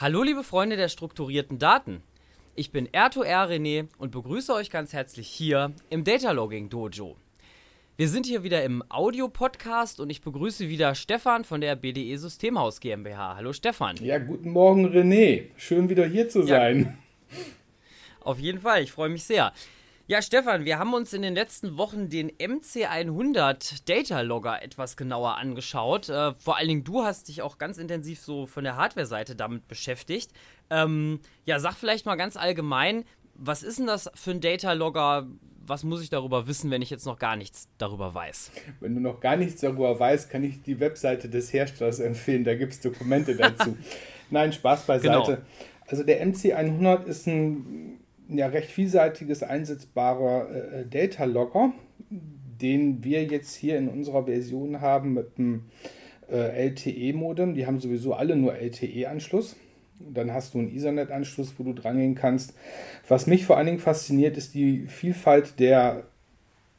Hallo liebe Freunde der strukturierten Daten. Ich bin R2R René und begrüße euch ganz herzlich hier im Data Logging Dojo. Wir sind hier wieder im Audio-Podcast und ich begrüße wieder Stefan von der BDE Systemhaus GmbH. Hallo Stefan. Ja, guten Morgen René. Schön wieder hier zu sein. Ja, auf jeden Fall, ich freue mich sehr. Ja, Stefan, wir haben uns in den letzten Wochen den MC100 Data Logger etwas genauer angeschaut. Äh, vor allen Dingen du hast dich auch ganz intensiv so von der Hardware-Seite damit beschäftigt. Ähm, ja, sag vielleicht mal ganz allgemein, was ist denn das für ein Data Logger? Was muss ich darüber wissen, wenn ich jetzt noch gar nichts darüber weiß? Wenn du noch gar nichts darüber weißt, kann ich die Webseite des Herstellers empfehlen. Da gibt es Dokumente dazu. Nein, Spaß beiseite. Genau. Also der MC100 ist ein ja recht vielseitiges einsetzbarer äh, Data Logger, den wir jetzt hier in unserer Version haben mit dem äh, LTE-Modem. Die haben sowieso alle nur LTE-Anschluss. Dann hast du einen Ethernet-Anschluss, wo du drangehen kannst. Was mich vor allen Dingen fasziniert, ist die Vielfalt der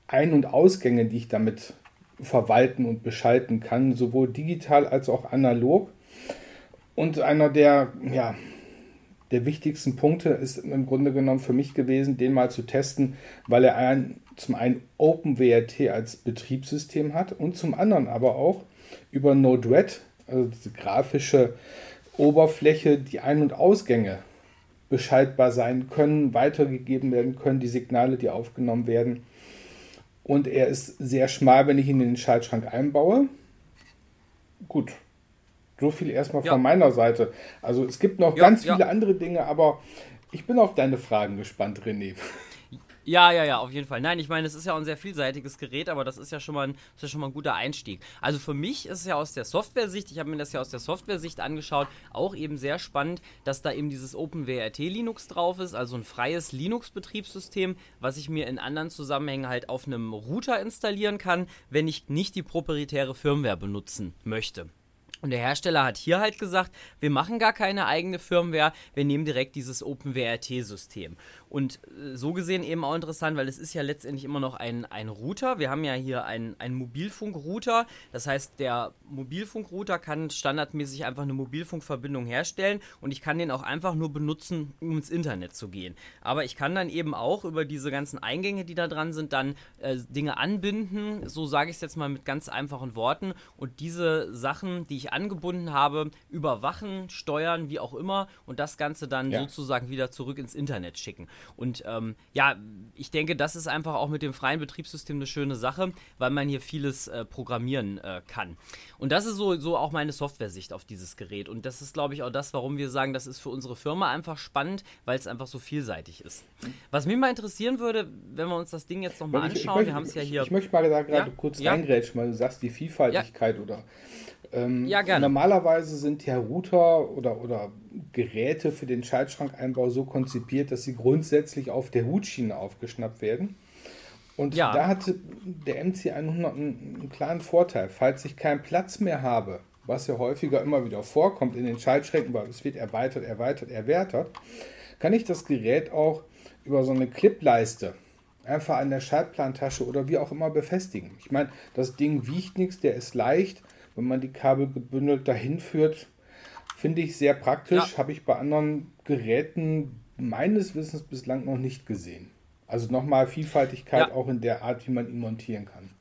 Ein- und Ausgänge, die ich damit verwalten und beschalten kann, sowohl digital als auch analog. Und einer der ja, der wichtigsten Punkte ist im Grunde genommen für mich gewesen, den mal zu testen, weil er ein, zum einen OpenWRT als Betriebssystem hat und zum anderen aber auch über Node-RED, also diese grafische Oberfläche, die Ein- und Ausgänge beschaltbar sein können, weitergegeben werden können, die Signale, die aufgenommen werden. Und er ist sehr schmal, wenn ich ihn in den Schaltschrank einbaue. Gut, so viel erstmal ja. von meiner Seite. Also es gibt noch ja, ganz viele ja. andere Dinge, aber ich bin auf deine Fragen gespannt, René. Ja, ja, ja, auf jeden Fall. Nein, ich meine, es ist ja auch ein sehr vielseitiges Gerät, aber das ist ja schon mal ein, ist ja schon mal ein guter Einstieg. Also für mich ist es ja aus der Software-Sicht, ich habe mir das ja aus der Software-Sicht angeschaut, auch eben sehr spannend, dass da eben dieses OpenWRT Linux drauf ist, also ein freies Linux-Betriebssystem, was ich mir in anderen Zusammenhängen halt auf einem Router installieren kann, wenn ich nicht die proprietäre Firmware benutzen möchte. Und der Hersteller hat hier halt gesagt, wir machen gar keine eigene Firmware, wir nehmen direkt dieses OpenWRT-System. Und äh, so gesehen eben auch interessant, weil es ist ja letztendlich immer noch ein, ein Router. Wir haben ja hier einen, einen Mobilfunkrouter. Das heißt, der Mobilfunkrouter kann standardmäßig einfach eine Mobilfunkverbindung herstellen und ich kann den auch einfach nur benutzen, um ins Internet zu gehen. Aber ich kann dann eben auch über diese ganzen Eingänge, die da dran sind, dann äh, Dinge anbinden. So sage ich es jetzt mal mit ganz einfachen Worten. Und diese Sachen, die ich angebunden habe, überwachen, steuern, wie auch immer und das Ganze dann ja. sozusagen wieder zurück ins Internet schicken. Und ähm, ja, ich denke, das ist einfach auch mit dem freien Betriebssystem eine schöne Sache, weil man hier vieles äh, programmieren äh, kann. Und das ist so, so auch meine Software-Sicht auf dieses Gerät. Und das ist, glaube ich, auch das, warum wir sagen, das ist für unsere Firma einfach spannend, weil es einfach so vielseitig ist. Was mich mal interessieren würde, wenn wir uns das Ding jetzt nochmal anschauen, ich möchte, wir haben es ja hier. Ich möchte mal da gerade ja? kurz ja? reingrätschen, weil du sagst, die Vielfaltigkeit ja. oder ähm, ja, gerne. Normalerweise sind ja Router oder, oder Geräte für den Schaltschrankeinbau so konzipiert, dass sie grundsätzlich auf der Hutschiene aufgeschnappt werden. Und ja. da hat der MC100 einen, einen klaren Vorteil. Falls ich keinen Platz mehr habe, was ja häufiger immer wieder vorkommt in den Schaltschränken, weil es wird erweitert, erweitert, erweitert, kann ich das Gerät auch über so eine Clipleiste einfach an der Schaltplantasche oder wie auch immer befestigen. Ich meine, das Ding wiegt nichts, der ist leicht wenn man die Kabel gebündelt dahin führt, finde ich sehr praktisch. Ja. Habe ich bei anderen Geräten meines Wissens bislang noch nicht gesehen. Also nochmal Vielfaltigkeit ja. auch in der Art, wie man ihn montieren kann.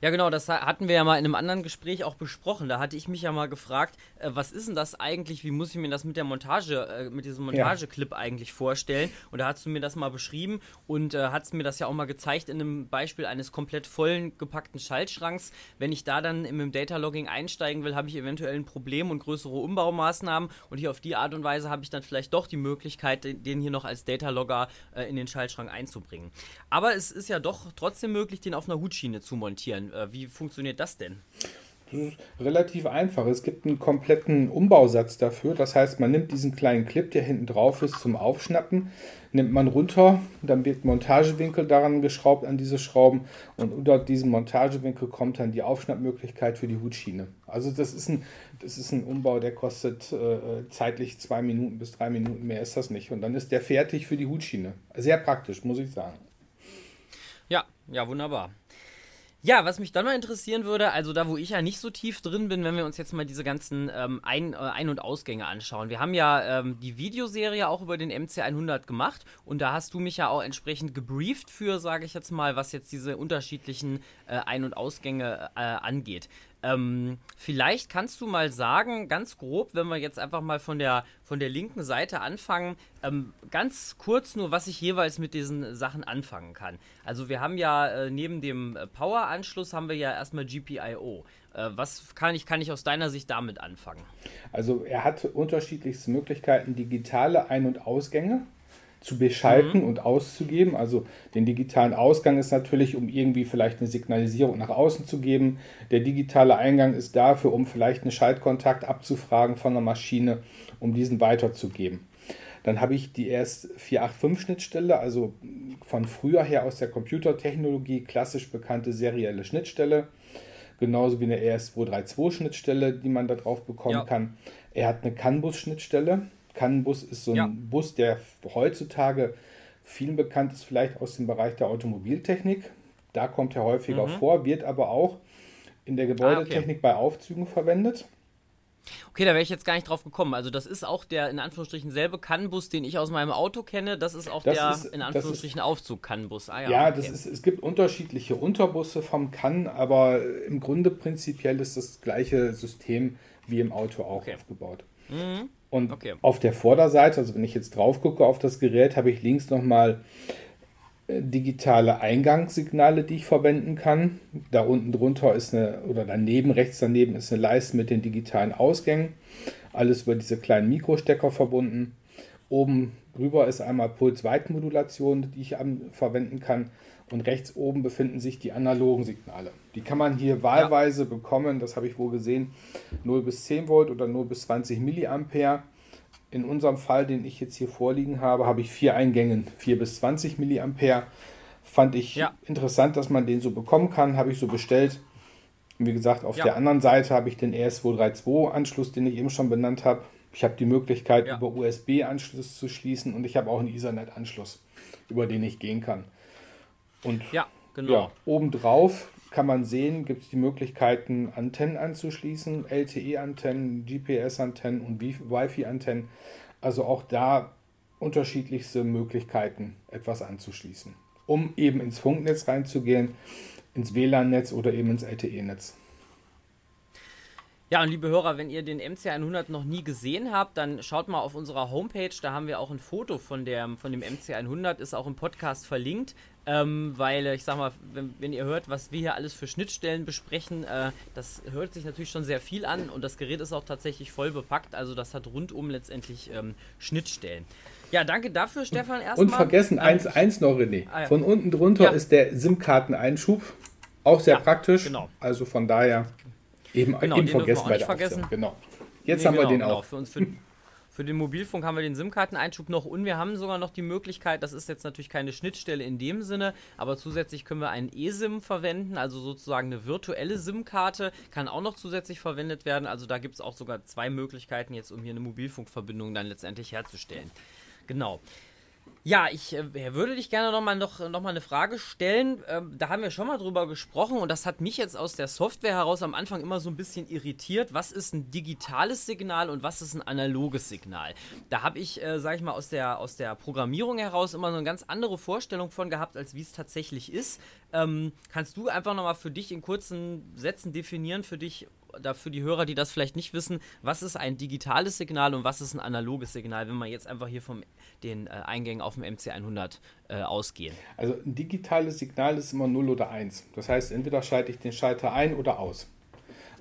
Ja, genau, das hatten wir ja mal in einem anderen Gespräch auch besprochen. Da hatte ich mich ja mal gefragt, äh, was ist denn das eigentlich, wie muss ich mir das mit der Montage, äh, mit diesem Montageclip ja. eigentlich vorstellen? Und da hast du mir das mal beschrieben und äh, hast mir das ja auch mal gezeigt in einem Beispiel eines komplett vollen gepackten Schaltschranks. Wenn ich da dann im Data Logging einsteigen will, habe ich eventuell ein Problem und größere Umbaumaßnahmen und hier auf die Art und Weise habe ich dann vielleicht doch die Möglichkeit, den hier noch als Data Logger äh, in den Schaltschrank einzubringen. Aber es ist ja doch trotzdem möglich, den auf einer Hutschiene zu montieren montieren. Äh, wie funktioniert das denn? Das ist relativ einfach. Es gibt einen kompletten Umbausatz dafür. Das heißt, man nimmt diesen kleinen Clip, der hinten drauf ist, zum Aufschnappen, nimmt man runter, dann wird Montagewinkel daran geschraubt an diese Schrauben und unter diesem Montagewinkel kommt dann die Aufschnappmöglichkeit für die Hutschiene. Also das ist ein, das ist ein Umbau, der kostet äh, zeitlich zwei Minuten bis drei Minuten, mehr ist das nicht. Und dann ist der fertig für die Hutschiene. Sehr praktisch, muss ich sagen. Ja, ja, wunderbar. Ja, was mich dann mal interessieren würde, also da, wo ich ja nicht so tief drin bin, wenn wir uns jetzt mal diese ganzen ähm, Ein-, äh, Ein und Ausgänge anschauen. Wir haben ja ähm, die Videoserie auch über den MC100 gemacht und da hast du mich ja auch entsprechend gebrieft für, sage ich jetzt mal, was jetzt diese unterschiedlichen äh, Ein- und Ausgänge äh, angeht. Ähm, vielleicht kannst du mal sagen, ganz grob, wenn wir jetzt einfach mal von der, von der linken Seite anfangen, ähm, ganz kurz nur, was ich jeweils mit diesen Sachen anfangen kann. Also wir haben ja äh, neben dem äh, Power-Anschluss haben wir ja erstmal GPIO. Äh, was kann ich, kann ich aus deiner Sicht damit anfangen? Also er hat unterschiedlichste Möglichkeiten, digitale Ein- und Ausgänge zu beschalten mhm. und auszugeben. Also den digitalen Ausgang ist natürlich, um irgendwie vielleicht eine Signalisierung nach außen zu geben. Der digitale Eingang ist dafür, um vielleicht einen Schaltkontakt abzufragen von einer Maschine, um diesen weiterzugeben. Dann habe ich die RS485-Schnittstelle, also von früher her aus der Computertechnologie klassisch bekannte serielle Schnittstelle, genauso wie eine RS232-Schnittstelle, die man da drauf bekommen ja. kann. Er hat eine CAN-Bus-Schnittstelle, CAN-Bus ist so ein ja. Bus, der heutzutage vielen bekannt ist, vielleicht aus dem Bereich der Automobiltechnik. Da kommt er häufiger mhm. vor, wird aber auch in der Gebäudetechnik ah, okay. bei Aufzügen verwendet. Okay, da wäre ich jetzt gar nicht drauf gekommen. Also das ist auch der in Anführungsstrichen selbe CAN-Bus, den ich aus meinem Auto kenne. Das ist auch das der ist, in Anführungsstrichen Aufzug-CAN-Bus. Ah, ja, ja okay. das ist, es gibt unterschiedliche Unterbusse vom CAN, aber im Grunde prinzipiell ist das gleiche System wie im Auto auch okay. aufgebaut. Mhm. Und okay. auf der Vorderseite, also wenn ich jetzt drauf gucke auf das Gerät, habe ich links nochmal äh, digitale Eingangssignale, die ich verwenden kann. Da unten drunter ist eine, oder daneben, rechts daneben ist eine Leiste mit den digitalen Ausgängen. Alles über diese kleinen Mikrostecker verbunden. Oben drüber ist einmal Pulsweitenmodulation, die ich verwenden kann. Und rechts oben befinden sich die analogen Signale. Die kann man hier wahlweise ja. bekommen, das habe ich wohl gesehen, 0 bis 10 Volt oder 0 bis 20 Milliampere. In unserem Fall, den ich jetzt hier vorliegen habe, habe ich vier Eingängen, 4 bis 20 Milliampere. Fand ich ja. interessant, dass man den so bekommen kann, habe ich so bestellt. wie gesagt, auf ja. der anderen Seite habe ich den RS232-Anschluss, den ich eben schon benannt habe. Ich habe die Möglichkeit, über USB-Anschluss zu schließen und ich habe auch einen Ethernet-Anschluss, über den ich gehen kann. Und ja, genau. Ja, obendrauf kann man sehen, gibt es die Möglichkeiten, Antennen anzuschließen, LTE-Antennen, GPS-Antennen und Wi-Fi-Antennen. Also auch da unterschiedlichste Möglichkeiten, etwas anzuschließen, um eben ins Funknetz reinzugehen, ins WLAN-Netz oder eben ins LTE-Netz. Ja, und liebe Hörer, wenn ihr den MC100 noch nie gesehen habt, dann schaut mal auf unserer Homepage, da haben wir auch ein Foto von, der, von dem MC100, ist auch im Podcast verlinkt. Ähm, weil ich sag mal, wenn, wenn, ihr hört, was wir hier alles für Schnittstellen besprechen, äh, das hört sich natürlich schon sehr viel an und das Gerät ist auch tatsächlich voll bepackt, also das hat rundum letztendlich ähm, Schnittstellen. Ja, danke dafür, Stefan, erstmal. Und vergessen, ähm, eins, eins noch, René. Ah, ja. Von unten drunter ja. ist der SIM-Karteneinschub. Auch sehr ja, praktisch. Genau. Also von daher eben, genau, eben vergessen bei der vergessen. Genau. Jetzt nee, haben genau, wir den genau. auch. Für uns, für, für den Mobilfunk haben wir den SIM-Karteneinschub noch und wir haben sogar noch die Möglichkeit, das ist jetzt natürlich keine Schnittstelle in dem Sinne, aber zusätzlich können wir einen eSIM verwenden, also sozusagen eine virtuelle SIM-Karte, kann auch noch zusätzlich verwendet werden. Also da gibt es auch sogar zwei Möglichkeiten jetzt, um hier eine Mobilfunkverbindung dann letztendlich herzustellen. Genau. Ja, ich äh, würde dich gerne nochmal noch, noch mal eine Frage stellen. Ähm, da haben wir schon mal drüber gesprochen und das hat mich jetzt aus der Software heraus am Anfang immer so ein bisschen irritiert. Was ist ein digitales Signal und was ist ein analoges Signal? Da habe ich, äh, sage ich mal, aus der, aus der Programmierung heraus immer so eine ganz andere Vorstellung von gehabt, als wie es tatsächlich ist. Ähm, kannst du einfach nochmal für dich in kurzen Sätzen definieren, für dich, da für die Hörer, die das vielleicht nicht wissen, was ist ein digitales Signal und was ist ein analoges Signal, wenn man jetzt einfach hier von den äh, Eingängen auf dem MC100 äh, ausgehen? Also ein digitales Signal ist immer 0 oder 1. Das heißt, entweder schalte ich den Schalter ein oder aus.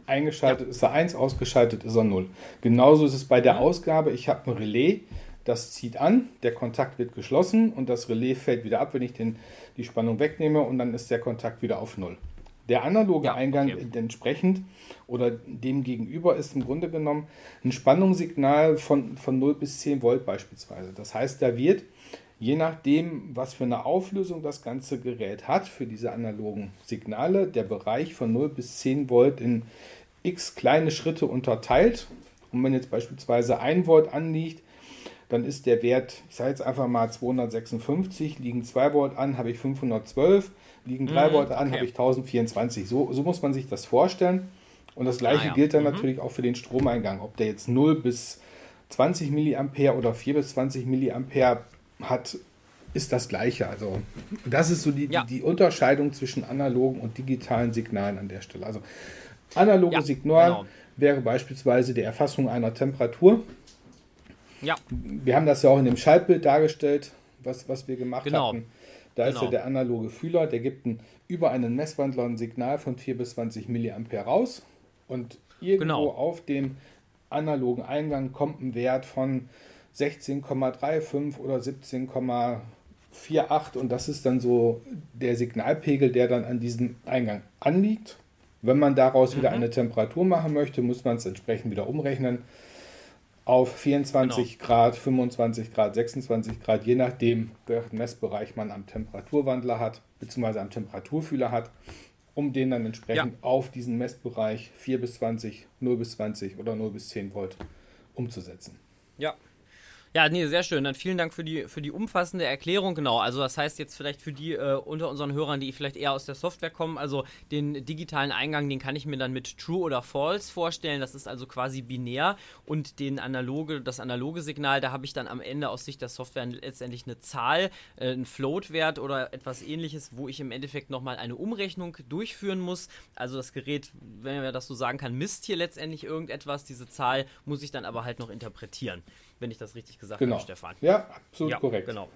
Eingeschaltet ja. ist er 1, ausgeschaltet ist er 0. Genauso ist es bei der Ausgabe. Ich habe ein Relais, das zieht an, der Kontakt wird geschlossen und das Relais fällt wieder ab, wenn ich den, die Spannung wegnehme und dann ist der Kontakt wieder auf 0. Der analoge ja, Eingang okay. entsprechend oder dem gegenüber ist im Grunde genommen ein Spannungssignal von, von 0 bis 10 Volt beispielsweise. Das heißt, da wird, je nachdem, was für eine Auflösung das ganze Gerät hat, für diese analogen Signale, der Bereich von 0 bis 10 Volt in x kleine Schritte unterteilt. Und wenn jetzt beispielsweise 1 Volt anliegt, dann ist der Wert, ich sage jetzt einfach mal 256, liegen 2 Volt an, habe ich 512 liegen 3 mhm, Volt an, okay. habe ich 1024. So, so muss man sich das vorstellen. Und das gleiche ah, ja. gilt dann mhm. natürlich auch für den Stromeingang. Ob der jetzt 0 bis 20 mA oder 4 bis 20 mA hat, ist das gleiche. Also das ist so die, ja. die, die, Unterscheidung zwischen analogen und digitalen Signalen an der Stelle. Also analoge ja, Signal genau. wäre beispielsweise die Erfassung einer Temperatur. Ja. Wir haben das ja auch in dem Schaltbild dargestellt, was, was wir gemacht genau. hatten. Da genau. ist ja der analoge Fühler, der gibt ein, über einen Messwandler ein Signal von 4 bis 20 mA raus und irgendwo genau. auf dem analogen Eingang kommt ein Wert von 16,35 oder 17,48 und das ist dann so der Signalpegel, der dann an diesem Eingang anliegt. Wenn man daraus mhm. wieder eine Temperatur machen möchte, muss man es entsprechend wieder umrechnen auf 24 genau. Grad, 25 Grad, 26 Grad, je nachdem, welchen Messbereich man am Temperaturwandler hat, beziehungsweise am Temperaturfühler hat um den dann entsprechend ja. auf diesen Messbereich 4 bis 20, 0 bis 20 oder 0 bis 10 Volt umzusetzen. Ja, ja, nee, sehr schön. Dann vielen Dank für die, für die umfassende Erklärung. Genau, also das heißt jetzt vielleicht für die äh, unter unseren Hörern, die vielleicht eher aus der Software kommen, also den digitalen Eingang, den kann ich mir dann mit True oder False vorstellen. Das ist also quasi binär und den analoge, das analoge Signal, da habe ich dann am Ende aus Sicht der Software letztendlich eine Zahl, äh, einen Float-Wert oder etwas ähnliches, wo ich im Endeffekt nochmal eine Umrechnung durchführen muss. Also das Gerät, wenn man das so sagen kann, misst hier letztendlich irgendetwas. Diese Zahl muss ich dann aber halt noch interpretieren wenn ich das richtig gesagt genau. habe, Stefan. Ja, absolut ja, korrekt. Genau.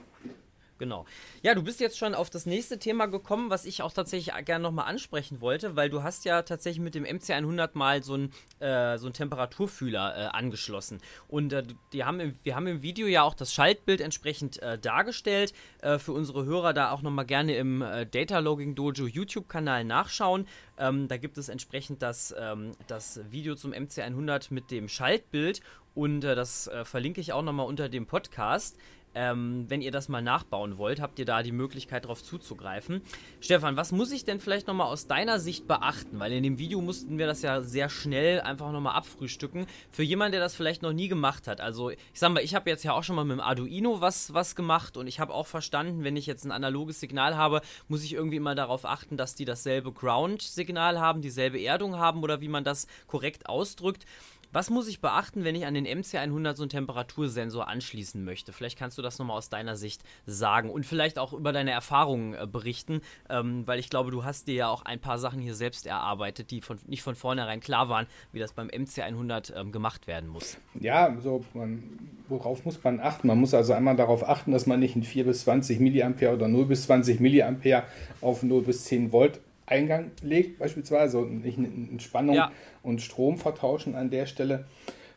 Genau. Ja, du bist jetzt schon auf das nächste Thema gekommen, was ich auch tatsächlich gerne nochmal ansprechen wollte, weil du hast ja tatsächlich mit dem MC100 mal so einen äh, so Temperaturfühler äh, angeschlossen. Und äh, die haben im, wir haben im Video ja auch das Schaltbild entsprechend äh, dargestellt. Äh, für unsere Hörer da auch nochmal gerne im äh, Data Logging Dojo YouTube-Kanal nachschauen. Ähm, da gibt es entsprechend das, ähm, das Video zum MC100 mit dem Schaltbild und äh, das äh, verlinke ich auch nochmal unter dem Podcast. Ähm, wenn ihr das mal nachbauen wollt, habt ihr da die Möglichkeit darauf zuzugreifen. Stefan, was muss ich denn vielleicht nochmal aus deiner Sicht beachten? Weil in dem Video mussten wir das ja sehr schnell einfach nochmal abfrühstücken. Für jemanden, der das vielleicht noch nie gemacht hat. Also ich sag mal, ich habe jetzt ja auch schon mal mit dem Arduino was, was gemacht und ich habe auch verstanden, wenn ich jetzt ein analoges Signal habe, muss ich irgendwie immer darauf achten, dass die dasselbe Ground-Signal haben, dieselbe Erdung haben oder wie man das korrekt ausdrückt. Was muss ich beachten, wenn ich an den MC100 so einen Temperatursensor anschließen möchte? Vielleicht kannst du das nochmal aus deiner Sicht sagen und vielleicht auch über deine Erfahrungen äh, berichten, ähm, weil ich glaube, du hast dir ja auch ein paar Sachen hier selbst erarbeitet, die von, nicht von vornherein klar waren, wie das beim MC100 ähm, gemacht werden muss. Ja, so man, worauf muss man achten? Man muss also einmal darauf achten, dass man nicht ein 4 bis 20 mA oder 0 bis 20 mA auf 0 bis 10 Volt Eingang legt, beispielsweise, und nicht in Spannung ja. und Strom vertauschen an der Stelle.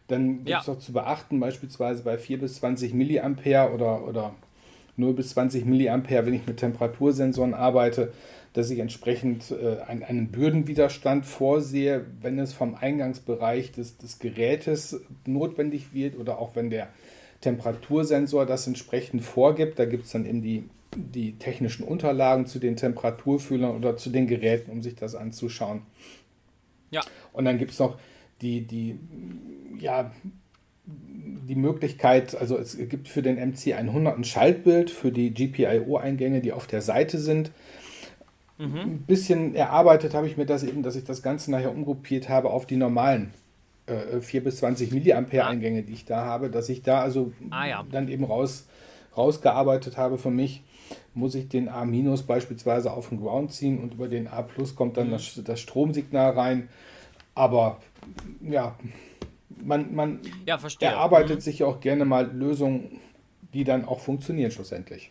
Dann gibt es ja. zu beachten, beispielsweise bei 4 bis 20 Milliampere oder, oder 0 bis 20 Milliampere, wenn ich mit Temperatursensoren arbeite, dass ich entsprechend äh, einen, einen Bürdenwiderstand vorsehe, wenn es vom Eingangsbereich des, des Gerätes notwendig wird oder auch wenn der Temperatursensor das entsprechend vorgibt. Da gibt es dann eben die die technischen Unterlagen zu den Temperaturfühlern oder zu den Geräten, um sich das anzuschauen. Ja. Und dann gibt es noch die, die, ja, die Möglichkeit, also es gibt für den MC100 ein Schaltbild für die GPIO-Eingänge, die auf der Seite sind. Mhm. Ein bisschen erarbeitet habe ich mir das eben, dass ich das Ganze nachher umgruppiert habe auf die normalen äh, 4 bis 20 Milliampere-Eingänge, die ich da habe, dass ich da also ah, ja. dann eben raus, rausgearbeitet habe für mich, muss ich den A- beispielsweise auf den Ground ziehen und über den A kommt dann mhm. das, das, Stromsignal rein. Aber ja, man, man ja, erarbeitet mhm. sich auch gerne mal Lösungen, die dann auch funktionieren schlussendlich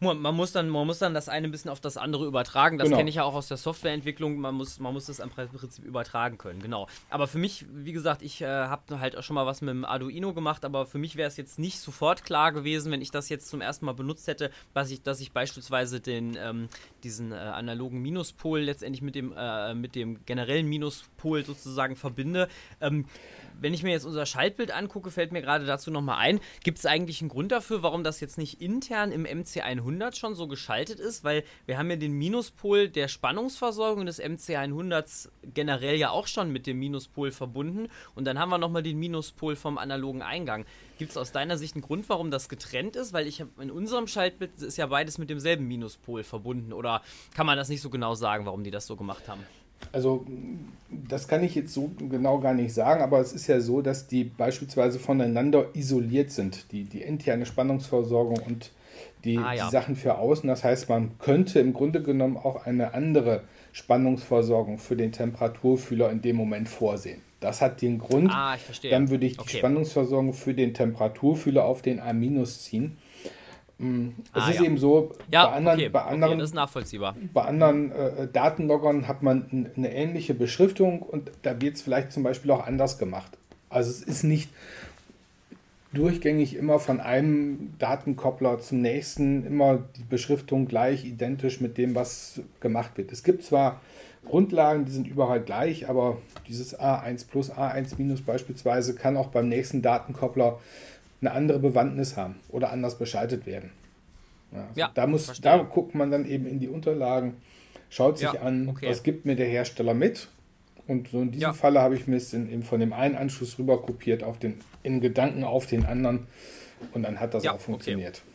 man muss dann, man muss dann das eine ein bisschen auf das andere übertragen. Das genau. kenne ich ja auch aus der Softwareentwicklung. Man muss, man muss das im Prinzip übertragen können, genau. Aber für mich, wie gesagt, ich äh, habe halt auch schon mal was mit dem Arduino gemacht, aber für mich wäre es jetzt nicht sofort klar gewesen, wenn ich das jetzt zum ersten Mal benutzt hätte, dass ich, dass ich beispielsweise den, ähm, diesen äh, analogen Minuspol letztendlich mit dem, äh, mit dem generellen Minuspol sozusagen verbinde. Ähm, wenn ich mir jetzt unser Schaltbild angucke, fällt mir gerade dazu nochmal ein, gibt es eigentlich einen Grund dafür, warum das jetzt nicht intern im MC100 schon so geschaltet ist? Weil wir haben ja den Minuspol der Spannungsversorgung des MC100s generell ja auch schon mit dem Minuspol verbunden und dann haben wir nochmal den Minuspol vom analogen Eingang. Gibt es aus deiner Sicht einen Grund, warum das getrennt ist? Weil ich in unserem Schaltbild ist ja beides mit demselben Minuspol verbunden oder kann man das nicht so genau sagen, warum die das so gemacht haben? Also das kann ich jetzt so genau gar nicht sagen, aber es ist ja so, dass die beispielsweise voneinander isoliert sind, die, die interne Spannungsversorgung und die, ah, ja. die Sachen für außen. Das heißt, man könnte im Grunde genommen auch eine andere Spannungsversorgung für den Temperaturfühler in dem Moment vorsehen. Das hat den Grund. Ah, ich verstehe. Dann würde ich die okay. Spannungsversorgung für den Temperaturfühler auf den A- ziehen es ah, ist ja. eben so, ja, bei anderen, okay, bei anderen, okay. Bei anderen äh, Datenloggern hat man eine ähnliche Beschriftung und da wird es vielleicht zum Beispiel auch anders gemacht. Also es ist nicht durchgängig immer von einem Datenkoppler zum nächsten immer die Beschriftung gleich identisch mit dem, was gemacht wird. Es gibt zwar Grundlagen, die sind überall gleich, aber dieses A1 plus A1 minus beispielsweise kann auch beim nächsten Datenkoppler eine andere Bewandtnis haben oder anders beschaltet werden. Ja, also ja da, muss, da guckt man dann eben in die Unterlagen, schaut sich ja, an, okay. was gibt mir der Hersteller mit. Und so in diesem ja. Falle habe ich mir es in, von dem einen Anschluss rüber kopiert auf den, in Gedanken auf den anderen und dann hat das auch funktioniert. Okay.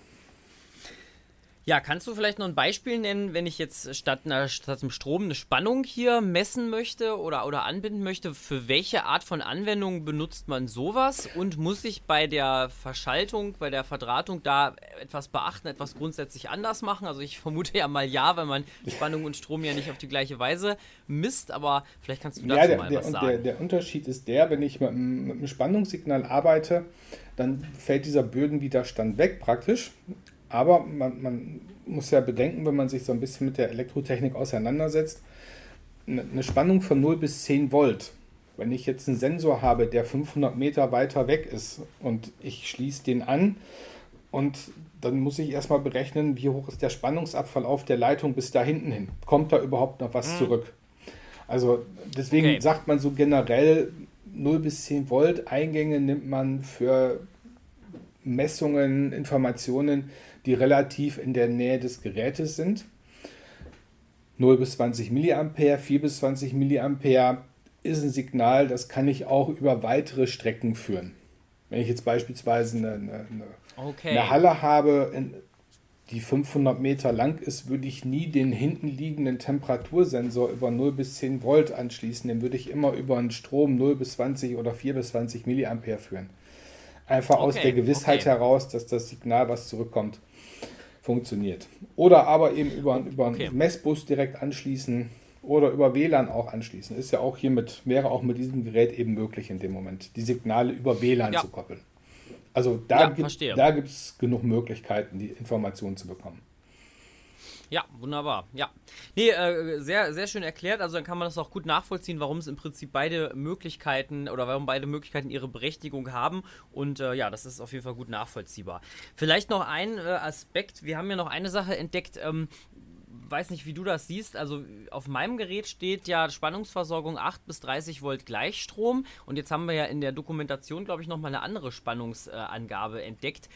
Ja, kannst du vielleicht noch ein Beispiel nennen, wenn ich jetzt statt, einer, statt einem Strom eine Spannung hier messen möchte oder, oder anbinden möchte? Für welche Art von Anwendung benutzt man sowas? Und muss ich bei der Verschaltung, bei der Verdrahtung da etwas beachten, etwas grundsätzlich anders machen? Also ich vermute ja mal ja, weil man Spannung und Strom ja nicht auf die gleiche Weise misst, aber vielleicht kannst du dazu ja, der, mal der, was sagen. Der, der Unterschied ist der, wenn ich mit, mit einem Spannungssignal arbeite, dann fällt dieser Bödenwiderstand weg praktisch. Aber man, man, muss ja bedenken, wenn man sich so ein bisschen mit der Elektrotechnik auseinandersetzt, eine Spannung von 0 bis 10 Volt. Wenn ich jetzt einen Sensor habe, der 500 Meter weiter weg ist und ich schließe den an und dann muss ich erstmal berechnen, wie hoch ist der Spannungsabfall auf der Leitung bis da hinten hin. Kommt da überhaupt noch was mhm. zurück? Also deswegen okay. sagt man so generell 0 bis 10 Volt Eingänge nimmt man für Messungen, Informationen, die relativ in der Nähe des Gerätes sind. 0 bis 20 mA, 4 bis 20 mA ist ein Signal, das kann ich auch über weitere Strecken führen. Wenn ich jetzt beispielsweise eine, eine, okay. eine Halle habe, die 500 Meter lang ist, würde ich nie den hinten liegenden Temperatursensor über 0 bis 10 Volt anschließen. Den würde ich immer über einen Strom 0 bis 20 oder 4 bis 20 mA führen. Einfach okay, aus der Gewissheit okay. heraus, dass das Signal, was zurückkommt, funktioniert. Oder aber eben über, über einen okay. Messbus direkt anschließen oder über WLAN auch anschließen. Ist ja auch hiermit, wäre auch mit diesem Gerät eben möglich in dem Moment, die Signale über WLAN ja. zu koppeln. Also da ja, gibt es genug Möglichkeiten, die Informationen zu bekommen. Ja, wunderbar. Ja. Nee, äh, sehr, sehr schön erklärt. Also dann kann man das auch gut nachvollziehen, warum es im Prinzip beide Möglichkeiten oder warum beide Möglichkeiten ihre Berechtigung haben. Und äh, ja, das ist auf jeden Fall gut nachvollziehbar. Vielleicht noch ein äh, Aspekt. Wir haben ja noch eine Sache entdeckt. Ähm, weiß nicht, wie du das siehst. Also auf meinem Gerät steht ja Spannungsversorgung 8 bis 30 Volt Gleichstrom. Und jetzt haben wir ja in der Dokumentation, glaube ich, nochmal eine andere Spannungsangabe entdeckt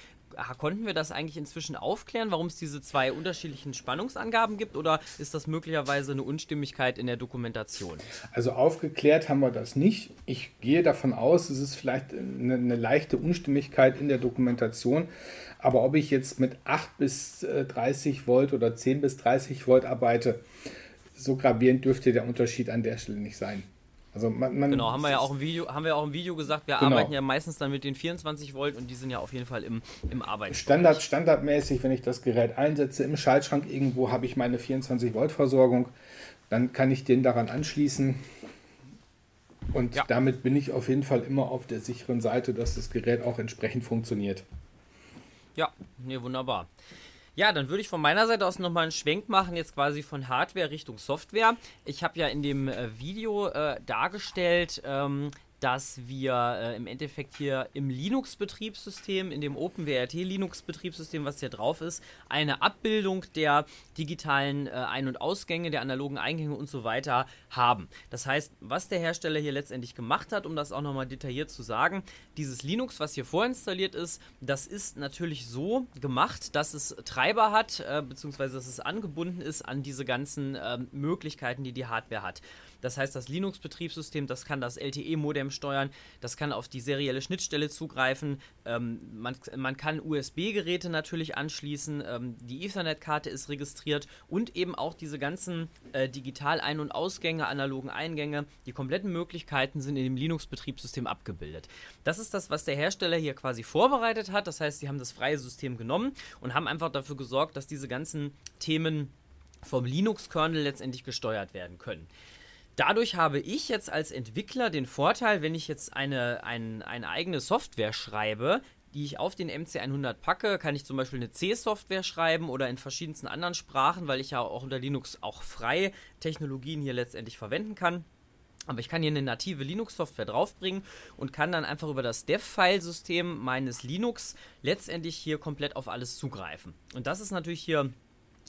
konnten wir das eigentlich inzwischen aufklären, warum es diese zwei unterschiedlichen Spannungsangaben gibt oder ist das möglicherweise eine Unstimmigkeit in der Dokumentation? Also aufgeklärt haben wir das nicht. Ich gehe davon aus, es ist vielleicht eine, eine leichte Unstimmigkeit in der Dokumentation. Aber ob ich jetzt mit 8 bis 30 äh, Volt oder 10 bis 30 Volt arbeite, so gravierend dürfte der Unterschied an der Stelle nicht sein. Also man, man genau, haben wir ja auch im Video, haben wir auch im Video gesagt, wir genau. arbeiten ja meistens dann mit den 24 Volt und die sind ja auf jeden Fall im, im Arbeitsbereich. Standard, standardmäßig, wenn ich das Gerät einsetze, im Schaltschrank irgendwo habe ich meine 24 Volt Versorgung, dann kann ich den daran anschließen. Und ja. damit bin ich auf jeden Fall immer auf der sicheren Seite, dass das Gerät auch entsprechend funktioniert. Ja, nee, wunderbar. Ja, dann würde ich von meiner Seite aus nochmal einen Schwenk machen, jetzt quasi von Hardware Richtung Software. Ich habe ja in dem äh, Video äh, dargestellt, ähm, dass wir äh, im Endeffekt hier im Linux-Betriebssystem, in dem OpenWRT-Linux-Betriebssystem, was hier drauf ist, eine Abbildung der digitalen äh, Ein- und Ausgänge, der analogen Eingänge und so weiter haben. Das heißt, was der Hersteller hier letztendlich gemacht hat, um das auch nochmal detailliert zu sagen, dieses Linux, was hier vorinstalliert ist, das ist natürlich so gemacht, dass es Treiber hat, äh, beziehungsweise dass es angebunden ist an diese ganzen ähm, Möglichkeiten, die die Hardware hat. Das heißt, das Linux-Betriebssystem, das kann das LTE-Modem steuern, das kann auf die serielle Schnittstelle zugreifen, ähm, man, man kann USB-Geräte natürlich anschließen, ähm, die Ethernet-Karte ist registriert und eben auch diese ganzen äh, Digital-Ein- und Ausgänge, analogen Eingänge, die kompletten Möglichkeiten sind in dem Linux-Betriebssystem abgebildet. Das ist das, was der Hersteller hier quasi vorbereitet hat. Das heißt, sie haben das freie System genommen und haben einfach dafür gesorgt, dass diese ganzen Themen vom Linux-Kernel letztendlich gesteuert werden können. Dadurch habe ich jetzt als Entwickler den Vorteil, wenn ich jetzt eine, ein, eine eigene Software schreibe, die ich auf den MC100 packe, kann ich zum Beispiel eine C-Software schreiben oder in verschiedensten anderen Sprachen, weil ich ja auch unter Linux auch frei Technologien hier letztendlich verwenden kann. Aber ich kann hier eine native Linux-Software draufbringen und kann dann einfach über das Dev-File-System meines Linux letztendlich hier komplett auf alles zugreifen. Und das ist natürlich hier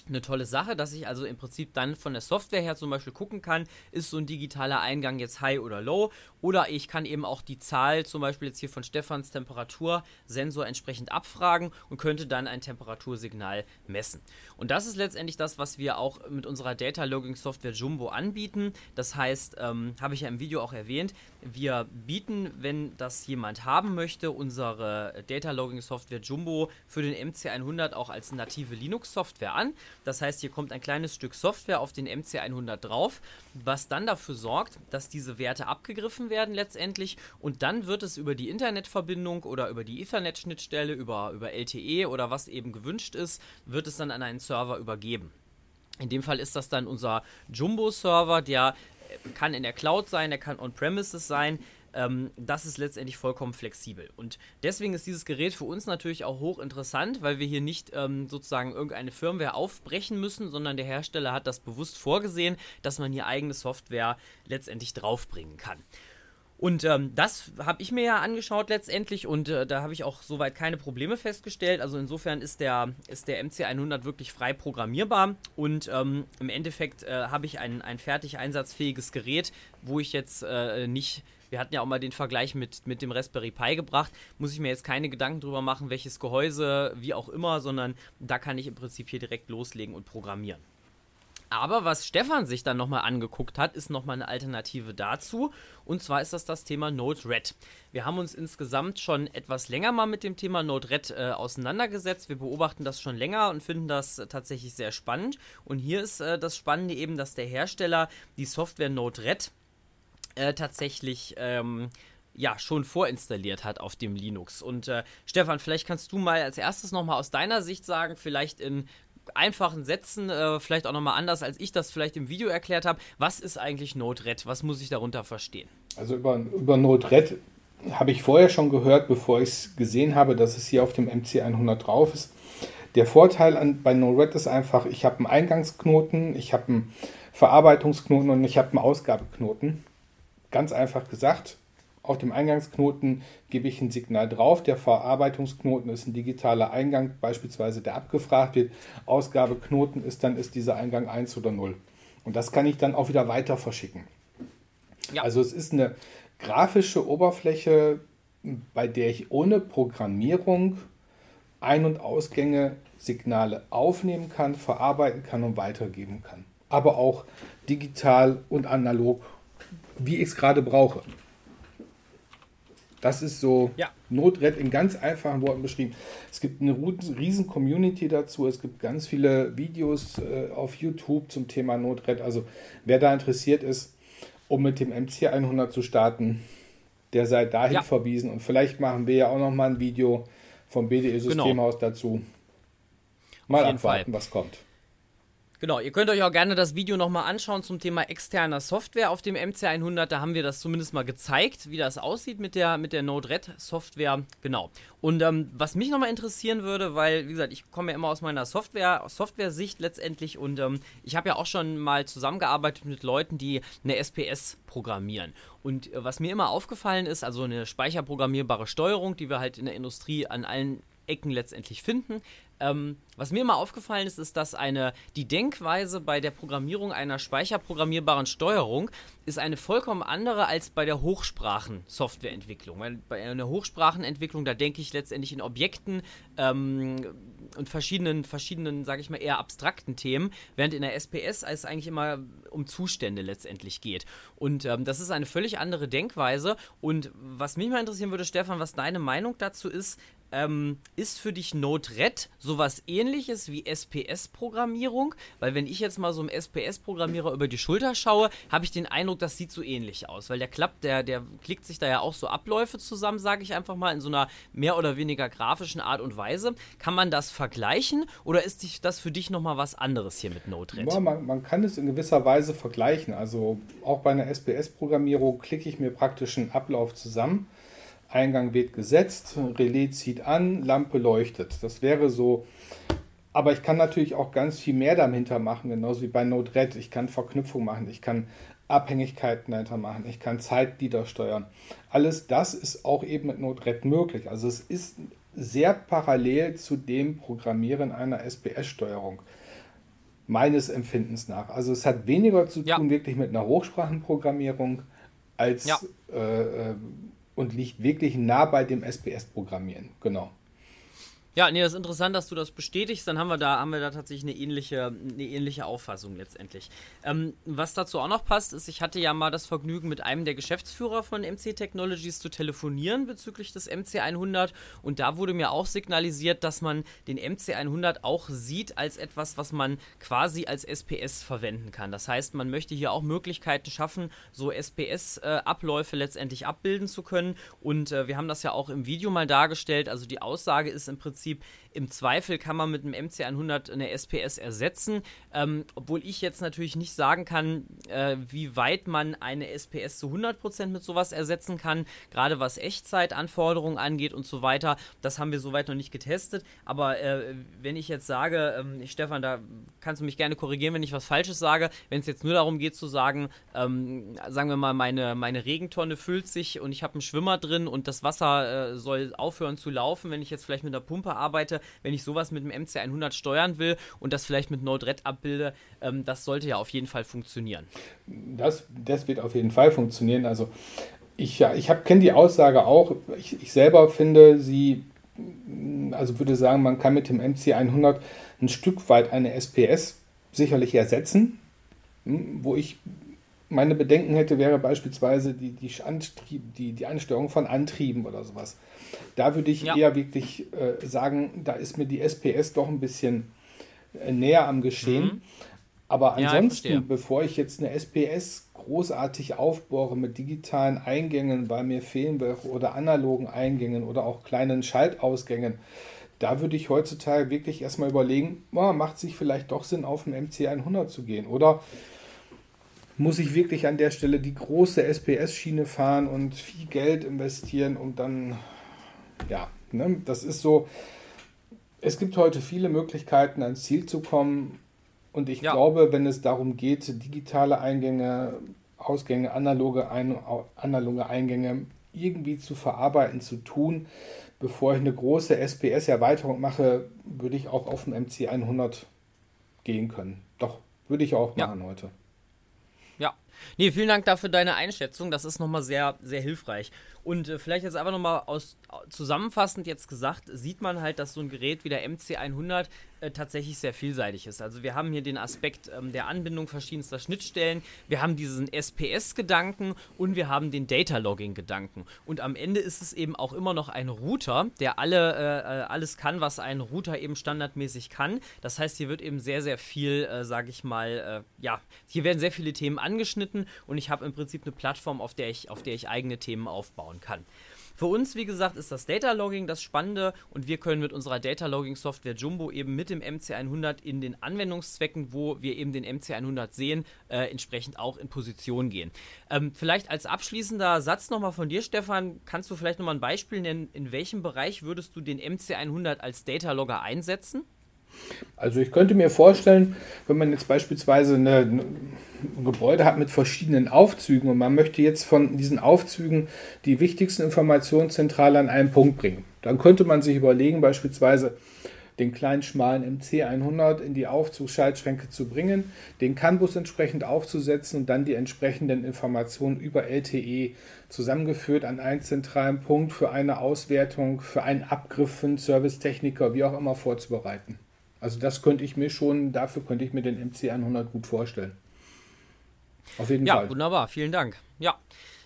eine tolle Sache, dass ich also im Prinzip dann von der Software her zum Beispiel gucken kann, ist so ein digitaler Eingang jetzt high oder low. Oder ich kann eben auch die Zahl zum Beispiel jetzt hier von Stefans Temperatursensor entsprechend abfragen und könnte dann ein Temperatursignal messen. Und das ist letztendlich das, was wir auch mit unserer Data Logging Software Jumbo anbieten. Das heißt, ähm, habe ich ja im Video auch erwähnt, wir bieten, wenn das jemand haben möchte, unsere Data Logging Software Jumbo für den MC100 auch als native Linux Software an. Das heißt, hier kommt ein kleines Stück Software auf den MC100 drauf, was dann dafür sorgt, dass diese Werte abgegriffen werden letztendlich und dann wird es über die Internetverbindung oder über die Ethernet-Schnittstelle, über, über LTE oder was eben gewünscht ist, wird es dann an einen Server übergeben. In dem Fall ist das dann unser Jumbo-Server, der kann in der Cloud sein, der kann on-premises sein ähm, das ist letztendlich vollkommen flexibel. Und deswegen ist dieses Gerät für uns natürlich auch hochinteressant, weil wir hier nicht ähm, sozusagen irgendeine Firmware aufbrechen müssen, sondern der Hersteller hat das bewusst vorgesehen, dass man hier eigene Software letztendlich draufbringen kann. Und ähm, das habe ich mir ja angeschaut letztendlich und äh, da habe ich auch soweit keine Probleme festgestellt. Also insofern ist der, ist der MC100 wirklich frei programmierbar und ähm, im Endeffekt äh, habe ich ein, ein fertig einsatzfähiges Gerät, wo ich jetzt äh, nicht wir hatten ja auch mal den Vergleich mit, mit dem Raspberry Pi gebracht, muss ich mir jetzt keine Gedanken drüber machen, welches Gehäuse, wie auch immer, sondern da kann ich im Prinzip hier direkt loslegen und programmieren. Aber was Stefan sich dann nochmal angeguckt hat, ist nochmal eine Alternative dazu. Und zwar ist das das Thema Node-RED. Wir haben uns insgesamt schon etwas länger mal mit dem Thema Node-RED äh, auseinandergesetzt. Wir beobachten das schon länger und finden das tatsächlich sehr spannend. Und hier ist äh, das Spannende eben, dass der Hersteller die Software Node-RED äh, tatsächlich ähm, ja schon vorinstalliert hat auf dem Linux. Und äh, Stefan, vielleicht kannst du mal als erstes nochmal aus deiner Sicht sagen, vielleicht in einfachen Sätzen, äh, vielleicht auch nochmal anders, als ich das vielleicht im Video erklärt habe, was ist eigentlich Node-RED? Was muss ich darunter verstehen? Also über, über Node-RED habe ich vorher schon gehört, bevor ich es gesehen habe, dass es hier auf dem MC100 drauf ist. Der Vorteil an, bei Node-RED ist einfach, ich habe einen Eingangsknoten, ich habe einen Verarbeitungsknoten und ich habe einen Ausgabeknoten. Ganz einfach gesagt, auf dem Eingangsknoten gebe ich ein Signal drauf. Der Verarbeitungsknoten ist ein digitaler Eingang, beispielsweise der abgefragt wird. Ausgabeknoten ist dann ist dieser Eingang 1 oder 0. Und das kann ich dann auch wieder weiter verschicken. Ja. Also es ist eine grafische Oberfläche, bei der ich ohne Programmierung Ein- und Ausgänge, Signale aufnehmen kann, verarbeiten kann und weitergeben kann. Aber auch digital und analog wie ich es gerade brauche. Das ist so ja. Notred in ganz einfachen Worten beschrieben. Es gibt eine riesen Community dazu. Es gibt ganz viele Videos äh, auf YouTube zum Thema Notred. Also wer da interessiert ist, um mit dem MC100 zu starten, der sei dahin ja. verwiesen. Und vielleicht machen wir ja auch noch mal ein Video vom BDE-Systemhaus genau. dazu. Mal abwarten, was kommt. Genau, ihr könnt euch auch gerne das Video nochmal anschauen zum Thema externer Software auf dem MC100. Da haben wir das zumindest mal gezeigt, wie das aussieht mit der, mit der Node-RED Software. Genau. Und ähm, was mich nochmal interessieren würde, weil, wie gesagt, ich komme ja immer aus meiner Software, Software-Sicht letztendlich und ähm, ich habe ja auch schon mal zusammengearbeitet mit Leuten, die eine SPS programmieren. Und äh, was mir immer aufgefallen ist, also eine speicherprogrammierbare Steuerung, die wir halt in der Industrie an allen Ecken letztendlich finden, ähm, was mir immer aufgefallen ist, ist, dass eine, die Denkweise bei der Programmierung einer speicherprogrammierbaren Steuerung ist eine vollkommen andere als bei der Hochsprachen-Softwareentwicklung. Weil bei einer Hochsprachenentwicklung, da denke ich letztendlich in Objekten ähm, und verschiedenen, verschiedenen, sage ich mal, eher abstrakten Themen, während in der SPS es eigentlich immer um Zustände letztendlich geht. Und ähm, das ist eine völlig andere Denkweise. Und was mich mal interessieren würde, Stefan, was deine Meinung dazu ist, ähm, ist für dich Node-RED sowas ähnliches wie SPS-Programmierung? Weil wenn ich jetzt mal so einem SPS-Programmierer über die Schulter schaue, habe ich den Eindruck, das sieht so ähnlich aus. Weil der klappt, der, der klickt sich da ja auch so Abläufe zusammen, sage ich einfach mal, in so einer mehr oder weniger grafischen Art und Weise. Kann man das vergleichen oder ist das für dich nochmal was anderes hier mit Node-RED? Ja, man, man kann es in gewisser Weise vergleichen. Also auch bei einer SPS-Programmierung klicke ich mir praktisch einen Ablauf zusammen Eingang wird gesetzt, Relais zieht an, Lampe leuchtet. Das wäre so. Aber ich kann natürlich auch ganz viel mehr dahinter machen, genauso wie bei Node-RED. Ich kann Verknüpfung machen, ich kann Abhängigkeiten dahinter machen, ich kann Zeitglieder steuern. Alles das ist auch eben mit Node-RED möglich. Also es ist sehr parallel zu dem Programmieren einer SPS-Steuerung. Meines Empfindens nach. Also es hat weniger zu tun ja. wirklich mit einer Hochsprachenprogrammierung als ja. äh, äh und liegt wirklich nah bei dem SPS-Programmieren. Genau. Ja, nee, das ist interessant, dass du das bestätigst. Dann haben wir da, haben wir da tatsächlich eine ähnliche, eine ähnliche Auffassung letztendlich. Ähm, was dazu auch noch passt, ist, ich hatte ja mal das Vergnügen, mit einem der Geschäftsführer von MC Technologies zu telefonieren bezüglich des MC100 und da wurde mir auch signalisiert, dass man den MC100 auch sieht als etwas, was man quasi als SPS verwenden kann. Das heißt, man möchte hier auch Möglichkeiten schaffen, so SPS-Abläufe letztendlich abbilden zu können und äh, wir haben das ja auch im Video mal dargestellt. Also die Aussage ist im Prinzip, Prinzip im Zweifel kann man mit einem MC100 eine SPS ersetzen, ähm, obwohl ich jetzt natürlich nicht sagen kann, äh, wie weit man eine SPS zu 100% mit sowas ersetzen kann, gerade was Echtzeitanforderungen angeht und so weiter. Das haben wir soweit noch nicht getestet, aber äh, wenn ich jetzt sage, ähm, Stefan, da kannst du mich gerne korrigieren, wenn ich was Falsches sage, wenn es jetzt nur darum geht zu sagen, ähm, sagen wir mal, meine, meine Regentonne füllt sich und ich habe einen Schwimmer drin und das Wasser äh, soll aufhören zu laufen, wenn ich jetzt vielleicht mit einer Pumpe arbeite, wenn ich sowas mit dem MC100 steuern will und das vielleicht mit Node-RED abbilde, ähm, das sollte ja auf jeden Fall funktionieren. Das, das wird auf jeden Fall funktionieren. Also ich, ja, ich kenne die Aussage auch. Ich, ich selber finde sie, also würde sagen, man kann mit dem MC100 ein Stück weit eine SPS sicherlich ersetzen. Hm, wo ich meine Bedenken hätte, wäre beispielsweise die, die, Antrieb, die, die Ansteuerung von Antrieben oder sowas. Da würde ich ja. eher wirklich äh, sagen, da ist mir die SPS doch ein bisschen äh, näher am Geschehen. Mhm. Aber ansonsten, ja, ich bevor ich jetzt eine SPS großartig aufbohre mit digitalen Eingängen, weil mir fehlen welche oder analogen Eingängen oder auch kleinen Schaltausgängen, da würde ich heutzutage wirklich erstmal überlegen, oh, macht sich vielleicht doch Sinn, auf den MC100 zu gehen. Oder muss ich wirklich an der Stelle die große SPS-Schiene fahren und viel Geld investieren, um dann, ja, ne, das ist so, es gibt heute viele Möglichkeiten, ans Ziel zu kommen. Und ich ja. glaube, wenn es darum geht, digitale Eingänge, Ausgänge, analoge, Ein analoge Eingänge irgendwie zu verarbeiten, zu tun, bevor ich eine große SPS-Erweiterung mache, würde ich auch auf den MC100 gehen können. Doch, würde ich auch machen ja. heute. Nee, vielen Dank dafür deine Einschätzung. Das ist nochmal sehr, sehr hilfreich. Und äh, vielleicht jetzt einfach nochmal zusammenfassend jetzt gesagt, sieht man halt, dass so ein Gerät wie der MC100 äh, tatsächlich sehr vielseitig ist. Also wir haben hier den Aspekt ähm, der Anbindung verschiedenster Schnittstellen, wir haben diesen SPS-Gedanken und wir haben den Data-Logging-Gedanken. Und am Ende ist es eben auch immer noch ein Router, der alle, äh, äh alles kann, was ein Router eben standardmäßig kann. Das heißt, hier wird eben sehr, sehr viel, äh, sage ich mal, äh, ja, hier werden sehr viele Themen angeschnitten und ich habe im Prinzip eine Plattform, auf der ich, auf der ich eigene Themen aufbauen kann. Für uns, wie gesagt, ist das Data Logging das Spannende und wir können mit unserer Data Logging Software Jumbo eben mit dem MC100 in den Anwendungszwecken, wo wir eben den MC100 sehen, äh, entsprechend auch in Position gehen. Ähm, vielleicht als abschließender Satz nochmal von dir, Stefan, kannst du vielleicht nochmal ein Beispiel nennen, in welchem Bereich würdest du den MC100 als Data Logger einsetzen? Also ich könnte mir vorstellen, wenn man jetzt beispielsweise eine, ein Gebäude hat mit verschiedenen Aufzügen und man möchte jetzt von diesen Aufzügen die wichtigsten Informationen zentral an einen Punkt bringen, dann könnte man sich überlegen, beispielsweise den kleinen schmalen MC100 in die Aufzugsschaltschränke zu bringen, den CAN-Bus entsprechend aufzusetzen und dann die entsprechenden Informationen über LTE zusammengeführt an einen zentralen Punkt für eine Auswertung, für einen Abgriff einen Servicetechniker, wie auch immer vorzubereiten. Also das könnte ich mir schon, dafür könnte ich mir den MC100 gut vorstellen. Auf jeden ja, Fall. Ja, wunderbar, vielen Dank. Ja.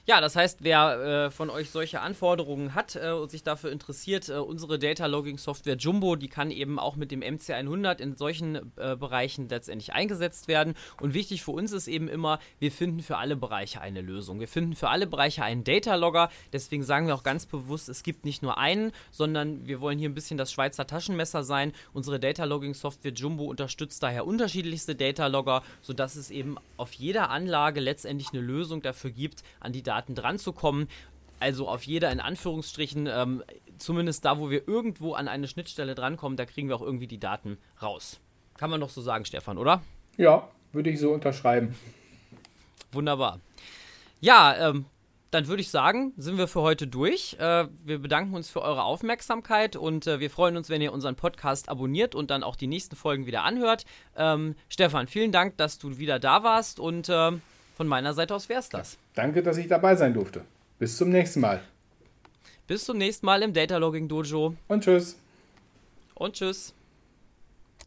Ja, das heißt, wer äh, von euch solche Anforderungen hat äh, und sich dafür interessiert, äh, unsere Data Logging Software Jumbo, die kann eben auch mit dem MC100 in solchen äh, Bereichen letztendlich eingesetzt werden. Und wichtig für uns ist eben immer, wir finden für alle Bereiche eine Lösung. Wir finden für alle Bereiche einen Data Logger. Deswegen sagen wir auch ganz bewusst, es gibt nicht nur einen, sondern wir wollen hier ein bisschen das Schweizer Taschenmesser sein. Unsere Data Logging Software Jumbo unterstützt daher unterschiedlichste Data Logger, sodass es eben auf jeder Anlage letztendlich eine Lösung dafür gibt, an die Daten Daten dranzukommen. Also auf jeder in Anführungsstrichen, ähm, zumindest da, wo wir irgendwo an eine Schnittstelle drankommen, da kriegen wir auch irgendwie die Daten raus. Kann man doch so sagen, Stefan, oder? Ja, würde ich so unterschreiben. Wunderbar. Ja, ähm, dann würde ich sagen, sind wir für heute durch. Äh, wir bedanken uns für eure Aufmerksamkeit und äh, wir freuen uns, wenn ihr unseren Podcast abonniert und dann auch die nächsten Folgen wieder anhört. Ähm, Stefan, vielen Dank, dass du wieder da warst und äh, von meiner Seite aus wäre es das. Danke, dass ich dabei sein durfte. Bis zum nächsten Mal. Bis zum nächsten Mal im Data Logging Dojo. Und tschüss. Und tschüss.